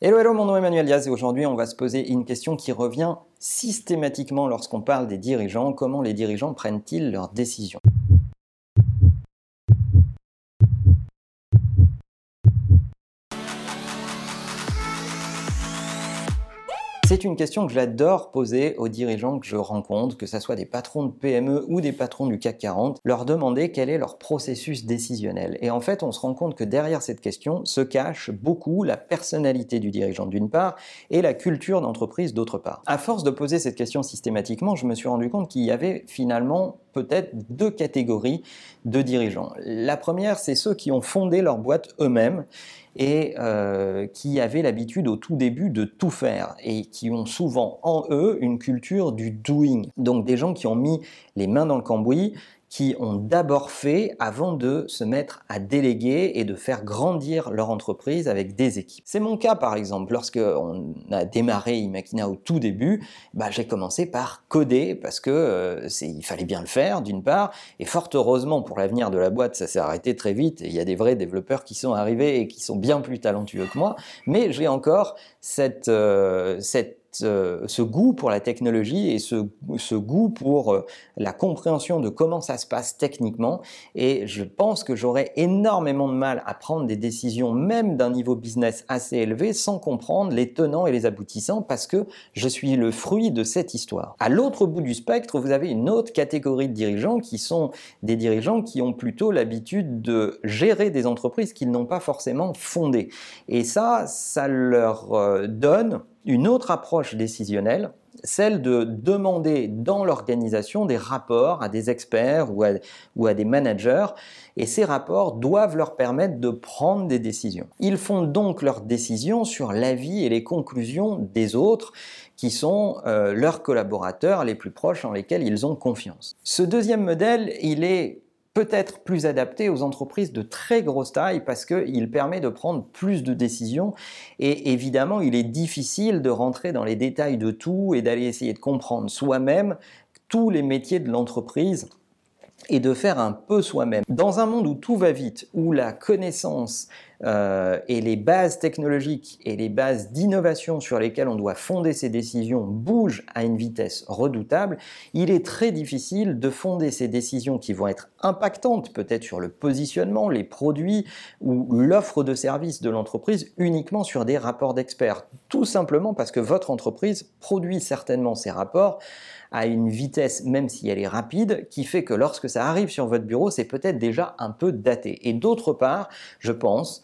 Hello, hello, mon nom est Emmanuel Diaz et aujourd'hui on va se poser une question qui revient systématiquement lorsqu'on parle des dirigeants. Comment les dirigeants prennent-ils leurs décisions? C'est une question que j'adore poser aux dirigeants que je rencontre, que ce soit des patrons de PME ou des patrons du CAC 40, leur demander quel est leur processus décisionnel. Et en fait, on se rend compte que derrière cette question se cache beaucoup la personnalité du dirigeant d'une part et la culture d'entreprise d'autre part. À force de poser cette question systématiquement, je me suis rendu compte qu'il y avait finalement peut-être deux catégories de dirigeants. La première, c'est ceux qui ont fondé leur boîte eux-mêmes et euh, qui avaient l'habitude au tout début de tout faire et qui ont souvent en eux une culture du doing. Donc des gens qui ont mis les mains dans le cambouis, qui ont d'abord fait avant de se mettre à déléguer et de faire grandir leur entreprise avec des équipes. C'est mon cas par exemple. Lorsque on a démarré Imakina au tout début, bah, j'ai commencé par coder parce que euh, il fallait bien le faire d'une part et fort heureusement pour l'avenir de la boîte, ça s'est arrêté très vite et il y a des vrais développeurs qui sont arrivés et qui sont bien plus talentueux que moi, mais j'ai encore cette, euh, cette ce goût pour la technologie et ce, goût pour euh, la compréhension de comment ça se passe techniquement. Et je pense que j'aurais énormément de mal à prendre des décisions, même d'un niveau business assez élevé, sans comprendre les tenants et les aboutissants, parce que je suis le fruit de cette histoire. À l'autre bout du spectre, vous avez une autre catégorie de dirigeants qui sont des dirigeants qui ont plutôt l'habitude de gérer des entreprises qu'ils n'ont pas forcément fondées. Et ça, ça leur euh, donne une autre approche décisionnelle, celle de demander dans l'organisation des rapports à des experts ou à, des managers, et ces rapports doivent leur permettre de prendre des décisions. Ils font donc leurs décisions sur l'avis et les conclusions des autres, qui sont euh, leurs collaborateurs les plus proches en lesquels ils ont confiance. Ce deuxième modèle, il est peut-être plus adapté aux entreprises de très grosse taille parce qu'il permet de prendre plus de décisions et évidemment il est difficile de rentrer dans les détails de tout et d'aller essayer de comprendre soi-même tous les métiers de l'entreprise et de faire un peu soi-même. Dans un monde où tout va vite, où la connaissance euh, et les bases technologiques et les bases d'innovation sur lesquelles on doit fonder ses décisions bougent à une vitesse redoutable, il est très difficile de fonder ces décisions qui vont être impactantes peut-être sur le positionnement, les produits ou l'offre de services de l'entreprise uniquement sur des rapports d'experts. Tout simplement parce que votre entreprise produit certainement ces rapports à une vitesse, même si elle est rapide, qui fait que lorsque ça arrive sur votre bureau, c'est peut-être déjà un peu daté. Et d'autre part, je pense,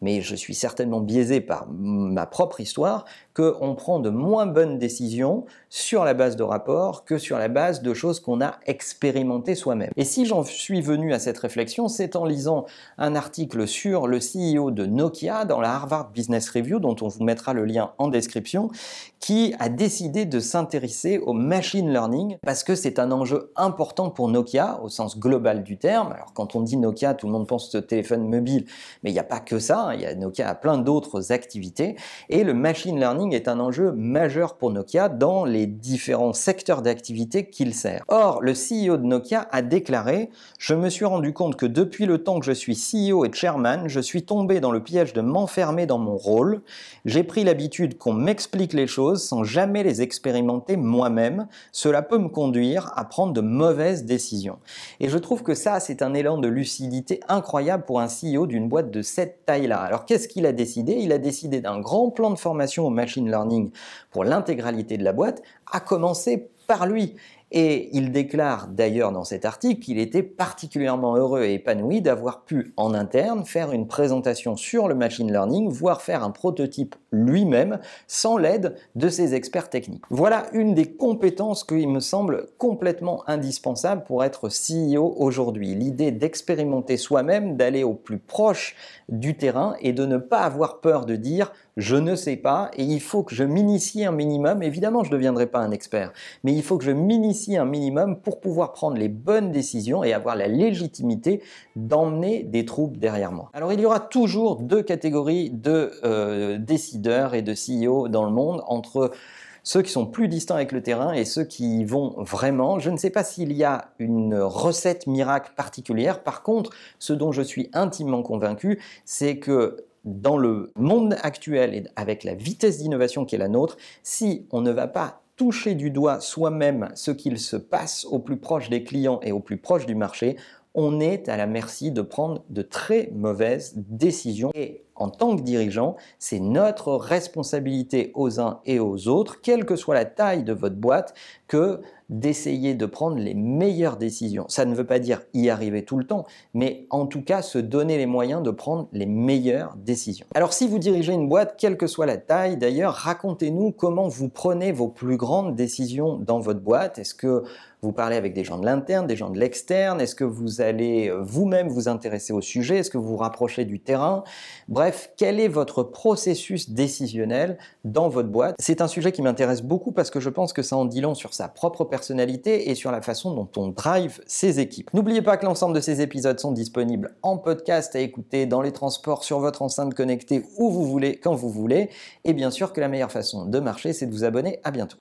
mais je suis certainement biaisé par ma propre histoire, qu'on prend de moins bonnes décisions sur la base de rapports que sur la base de choses qu'on a expérimentées soi-même. Et si j'en suis venu à cette réflexion, c'est en lisant un article sur le CEO de Nokia dans la Harvard Business Review, dont on vous mettra le lien en description, qui a décidé de s'intéresser au machine learning parce que c'est un enjeu important pour Nokia au sens global du terme. Alors quand on dit Nokia, tout le monde pense au téléphone mobile, mais il n'y a pas que ça, hein. Nokia a plein d'autres activités et le machine learning est un enjeu majeur pour Nokia dans les différents secteurs d'activité qu'il sert. Or, le CEO de Nokia a déclaré Je me suis rendu compte que depuis le temps que je suis CEO et chairman, je suis tombé dans le piège de m'enfermer dans mon rôle. J'ai pris l'habitude qu'on m'explique les choses sans jamais les expérimenter moi-même. Cela peut me conduire à prendre de mauvaises décisions. Et je trouve que ça, c'est un élan de lucidité incroyable pour un CEO d'une boîte de cette taille-là. Alors, qu'est-ce qu'il a décidé? Il a décidé d'un grand plan de formation au machine learning pour l'intégralité de la boîte, a commencé par lui. Et il déclare d'ailleurs dans cet article qu'il était particulièrement heureux et épanoui d'avoir pu en interne faire une présentation sur le machine learning, voire faire un prototype lui-même sans l'aide de ses experts techniques. Voilà une des compétences qui me semble complètement indispensable pour être CEO aujourd'hui. L'idée d'expérimenter soi-même, d'aller au plus proche du terrain et de ne pas avoir peur de dire je ne sais pas et il faut que je m'initie un minimum. Évidemment, je ne deviendrai pas un expert, mais il faut que je m'initie un minimum pour pouvoir prendre les bonnes décisions et avoir la légitimité d'emmener des troupes derrière moi. Alors, il y aura toujours deux catégories de euh, décideurs et de CEO dans le monde entre ceux qui sont plus distants avec le terrain et ceux qui vont vraiment. Je ne sais pas s'il y a une recette miracle particulière. Par contre, ce dont je suis intimement convaincu, c'est que dans le monde actuel et avec la vitesse d'innovation qui est la nôtre, si on ne va pas toucher du doigt soi-même ce qu'il se passe au plus proche des clients et au plus proche du marché, on est à la merci de prendre de très mauvaises décisions. En tant que dirigeant, c'est notre responsabilité aux uns et aux autres, quelle que soit la taille de votre boîte, que d'essayer de prendre les meilleures décisions. Ça ne veut pas dire y arriver tout le temps, mais en tout cas se donner les moyens de prendre les meilleures décisions. Alors si vous dirigez une boîte, quelle que soit la taille d'ailleurs, racontez-nous comment vous prenez vos plus grandes décisions dans votre boîte. Est-ce que vous parlez avec des gens de l'interne, des gens de l'externe? Est-ce que vous allez euh, vous-même vous intéresser au sujet? Est-ce que vous vous rapprochez du terrain? Bref, quel est votre processus décisionnel dans votre boîte? C'est un sujet qui m'intéresse beaucoup parce que je pense que ça en dit long sur sa propre personnalité et sur la façon dont on drive ses équipes. N'oubliez pas que l'ensemble de ces épisodes sont disponibles en podcast à écouter dans les transports, sur votre enceinte connectée, où vous voulez, quand vous voulez. Et bien sûr que la meilleure façon de marcher, c'est de vous abonner. À bientôt.